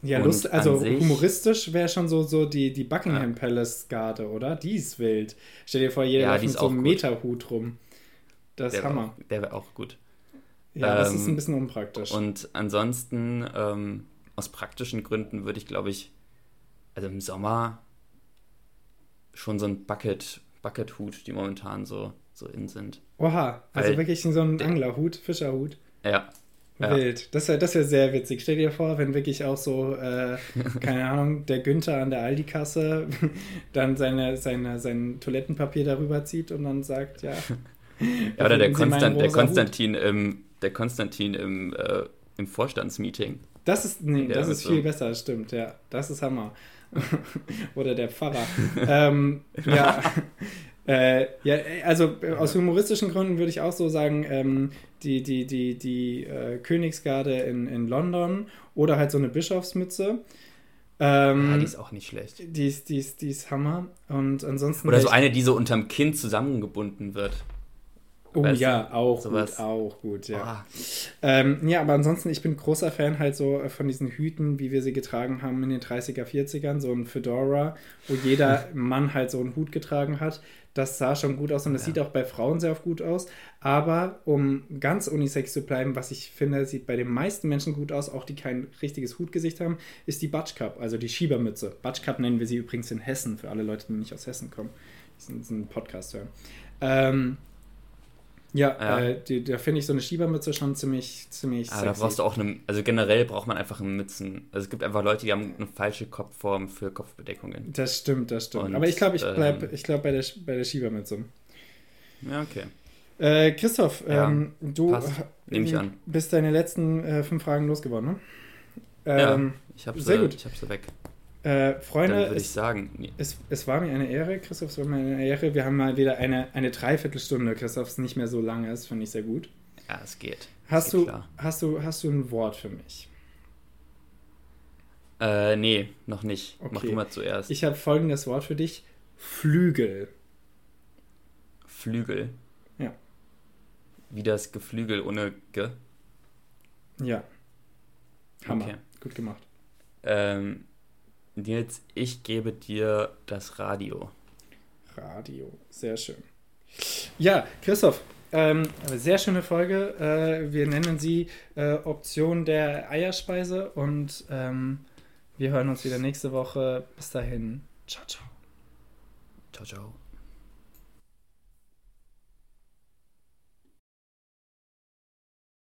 ja, Lust, also humoristisch wäre schon so, so die, die Buckingham Palace Garde, oder? Die ist wild. Stell dir vor, jeder Ja, läuft mit so einem gut. Meterhut rum. Das ist wäre Hammer. auch, der wär auch gut. Ja, das ähm, ist ein bisschen unpraktisch. Und ansonsten, ähm, aus praktischen Gründen würde ich, glaube ich, also im Sommer schon so ein Bucket, Bucket-Hut, die momentan so, so in sind. Oha, also weil wirklich so ein Anglerhut, Fischerhut. Ja, Ja. Wild. Das wäre das wär sehr witzig. Stell dir vor, wenn wirklich auch so, äh, <laughs> keine Ahnung, der Günther an der Aldi-Kasse <laughs> dann seine, seine, sein Toilettenpapier darüber zieht und dann sagt, ja. <laughs> Ja, oder der, Konstant, der Hut? Konstantin im, der Konstantin im, äh, im Vorstandsmeeting. Das ist, nee, Ja, das ist so- viel besser, das stimmt, ja. Das ist Hammer. Oder der Pfarrer. ähm, ja. Äh, ja, also äh, aus humoristischen Gründen würde ich auch so sagen, ähm, die, die, die, die äh, Königsgarde in, in London oder halt so eine Bischofsmütze. Ähm, Ja, die ist auch nicht schlecht. die, ist, die, ist, die ist Hammer. Und ansonsten. Oder so eine, die so unterm Kinn zusammengebunden wird. Oh weißt du, ja, auch sowas. gut, auch gut, ja. Ah, Ähm, ja, aber ansonsten, ich bin großer Fan halt so äh, von diesen Hüten, wie wir sie getragen haben in den 30er, 40ern, so ein Fedora, wo jeder <laughs> Mann halt so einen Hut getragen hat. Das sah schon gut aus und das Ja. sieht auch bei Frauen sehr oft gut aus. Aber um ganz unisex zu bleiben, was ich finde, sieht bei den meisten Menschen gut aus, auch die kein richtiges Hutgesicht haben, ist die Batschkap, also die Schiebermütze. Batschkap nennen wir sie übrigens in Hessen, für alle Leute, die nicht aus Hessen kommen, die diesen, diesen Podcast hören. Ähm, ja, Ja. Äh, die, da finde ich so eine Schiebermütze schon ziemlich, ziemlich ah, da brauchst du auch eine, also generell braucht man einfach eine Mützen. Also es gibt einfach Leute, die haben eine falsche Kopfform für Kopfbedeckungen. Das stimmt, das stimmt. Und, Aber ich glaube, ich bleibe ähm, ich glaub bei, der, bei der Schiebermütze. Ja, okay. Äh, Christoph, Ja, ähm, du bist deine letzten äh, fünf Fragen losgeworden, ne? Ja, Ähm, ich habe sehr sie, gut. ich hab sie weg. Äh, Dann Freunde, würde ich es, sagen, nee, es, es war mir eine Ehre, Christoph, es war mir eine Ehre. Wir haben mal wieder eine, eine Dreiviertelstunde, Christoph, es nicht mehr so lange ist, finde ich sehr gut. ja, es geht. Hast es geht du, klar. hast, du, hast du ein Wort für mich? Äh, nee, noch nicht. Mach Okay. du mal zuerst. Ich habe folgendes Wort für dich: Flügel. Flügel. Ja. Wie das Geflügel ohne Ge. Ja. Hammer. Okay. Gut gemacht. Ähm, Nils, ich gebe dir das Radio. Radio. Sehr schön. Ja, Christoph, ähm, sehr schöne Folge. Äh, wir nennen sie äh, Option der Eierspeise und ähm, wir hören uns wieder nächste Woche. Bis dahin. Ciao, ciao. Ciao, ciao.